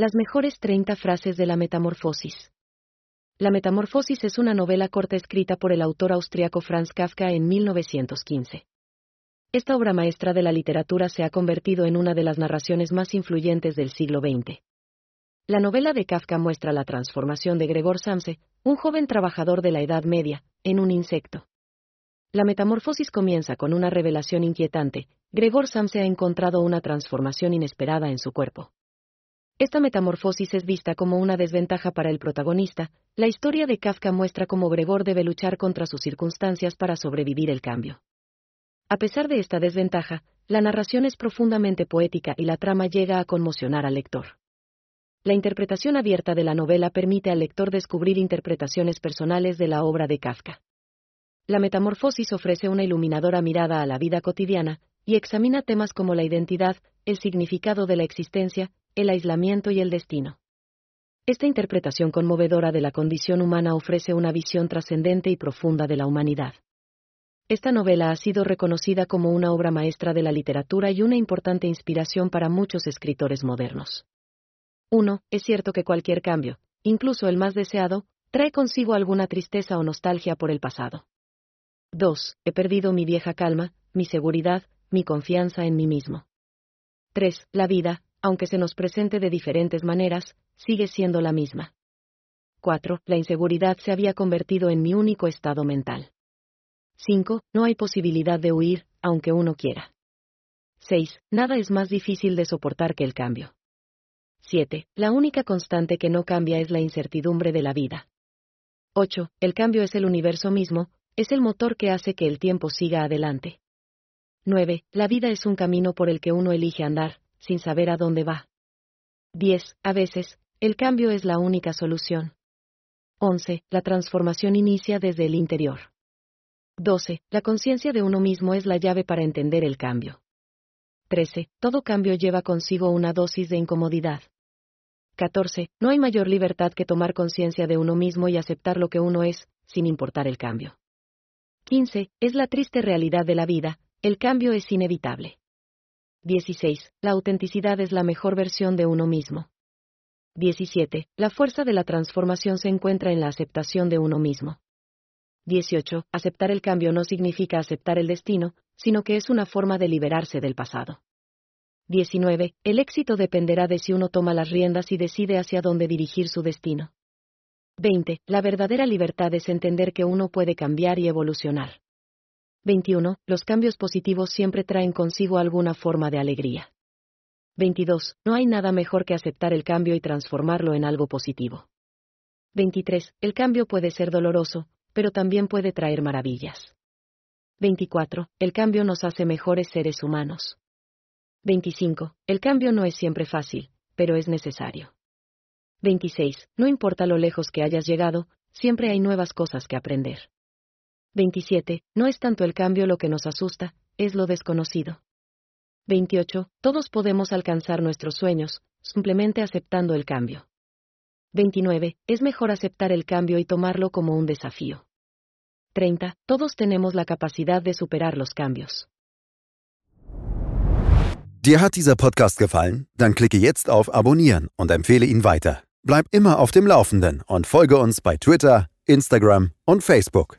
Las mejores 30 frases de la metamorfosis. La Metamorfosis es una novela corta escrita por el autor austriaco Franz Kafka en 1915. Esta obra maestra de la literatura se ha convertido en una de las narraciones más influyentes del siglo XX. La novela de Kafka muestra la transformación de Gregor Samse, un joven trabajador de la Edad Media, en un insecto. La metamorfosis comienza con una revelación inquietante. Gregor Samse ha encontrado una transformación inesperada en su cuerpo. Esta metamorfosis es vista como una desventaja para el protagonista. La historia de Kafka muestra cómo Gregor debe luchar contra sus circunstancias para sobrevivir el cambio. A pesar de esta desventaja, la narración es profundamente poética y la trama llega a conmocionar al lector. La interpretación abierta de la novela permite al lector descubrir interpretaciones personales de la obra de Kafka. La metamorfosis ofrece una iluminadora mirada a la vida cotidiana y examina temas como la identidad, el significado de la existencia, el aislamiento y el destino. Esta interpretación conmovedora de la condición humana ofrece una visión trascendente y profunda de la humanidad. Esta novela ha sido reconocida como una obra maestra de la literatura y una importante inspiración para muchos escritores modernos. 1. Es cierto que cualquier cambio, incluso el más deseado, trae consigo alguna tristeza o nostalgia por el pasado. 2. He perdido mi vieja calma, mi seguridad, mi confianza en mí mismo. 3. La vida, aunque se nos presente de diferentes maneras, sigue siendo la misma. 4. La inseguridad se había convertido en mi único estado mental. 5. No hay posibilidad de huir, aunque uno quiera. 6. Nada es más difícil de soportar que el cambio. 7. La única constante que no cambia es la incertidumbre de la vida. 8. El cambio es el universo mismo, es el motor que hace que el tiempo siga adelante. 9. La vida es un camino por el que uno elige andar, sin saber a dónde va. 10. A veces, el cambio es la única solución. 11. La transformación inicia desde el interior. 12. La conciencia de uno mismo es la llave para entender el cambio. 13. Todo cambio lleva consigo una dosis de incomodidad. 14. No hay mayor libertad que tomar conciencia de uno mismo y aceptar lo que uno es, sin importar el cambio. 15. Es la triste realidad de la vida, el cambio es inevitable. 16. La autenticidad es la mejor versión de uno mismo. 17. La fuerza de la transformación se encuentra en la aceptación de uno mismo. 18. Aceptar el cambio no significa aceptar el destino, sino que es una forma de liberarse del pasado. 19. El éxito dependerá de si uno toma las riendas y decide hacia dónde dirigir su destino. 20. La verdadera libertad es entender que uno puede cambiar y evolucionar. 21. Los cambios positivos siempre traen consigo alguna forma de alegría. 22. No hay nada mejor que aceptar el cambio y transformarlo en algo positivo. 23. El cambio puede ser doloroso, pero también puede traer maravillas. 24. El cambio nos hace mejores seres humanos. 25. El cambio no es siempre fácil, pero es necesario. 26. No importa lo lejos que hayas llegado, siempre hay nuevas cosas que aprender. 27. No es tanto el cambio lo que nos asusta, es lo desconocido. 28. Todos podemos alcanzar nuestros sueños, simplemente aceptando el cambio. 29. Es mejor aceptar el cambio y tomarlo como un desafío. 30. Todos tenemos la capacidad de superar los cambios. Dir hat dieser Podcast gefallen? Dann klicke jetzt auf Abonnieren und empfehle ihn weiter. Bleib immer auf dem Laufenden und folge uns bei Twitter, Instagram und Facebook.